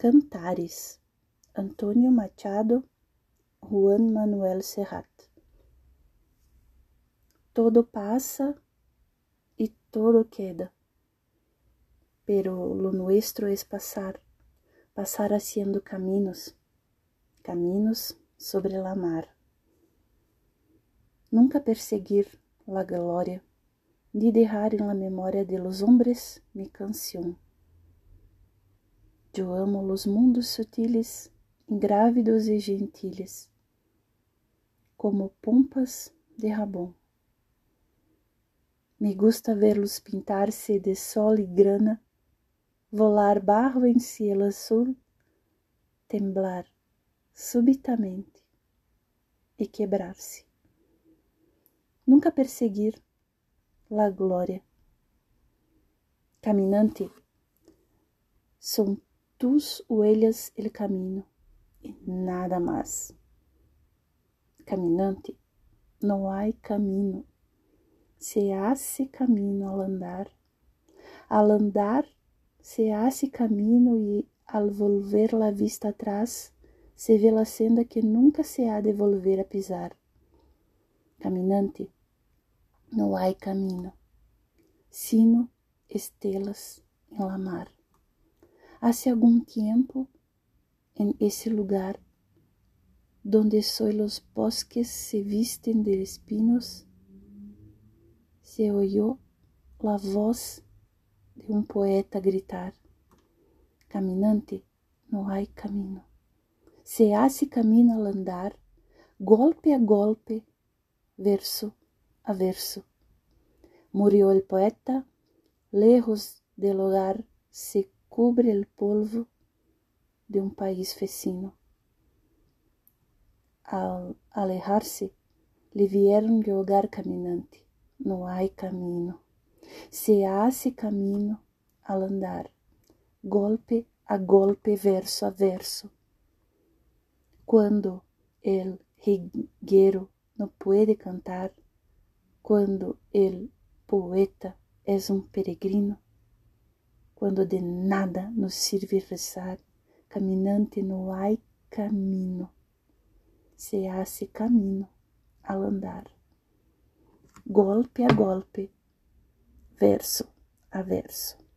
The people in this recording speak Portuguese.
Cantares, Antônio Machado, Juan Manuel Serrat. Todo passa y todo queda, pero lo nuestro es pasar, pasar haciendo caminos, caminos sobre la mar. Nunca perseguir la gloria, ni dejar en la memoria de los hombres mi canción. Eu amo los mundos sutiles, ingrávidos e gentiles, como pompas de rabón. Me gusta verlos pintar-se de sol e grana, volar barro em cielo azul, temblar subitamente e quebrar-se. Nunca perseguir la glória. Caminante, são tus huellas el camino e nada mais. Caminante, não há caminho se hace camino al andar. Al andar se hace camino y al volver la vista atrás se ve la senda que nunca se ha de volver a pisar. Caminante, no hay camino, sino estelas en la mar. Hace algún tiempo, en ese lugar donde soy los bosques se visten de espinos, se oyó la voz de um poeta gritar: Caminante, não há caminho. Se hace camino al andar, golpe a golpe, verso a verso. Murió el poeta, lejos del hogar se cubre el polvo de um país vecino. Al alejarse, le vieron jogar caminante não há caminho. Se hace caminho al andar, golpe a golpe, verso a verso. Quando el rigueiro não pode cantar, quando el poeta é um peregrino, quando de nada nos sirve rezar, caminante não há caminho, se hace caminho al andar golpe a golpe, verso a verso.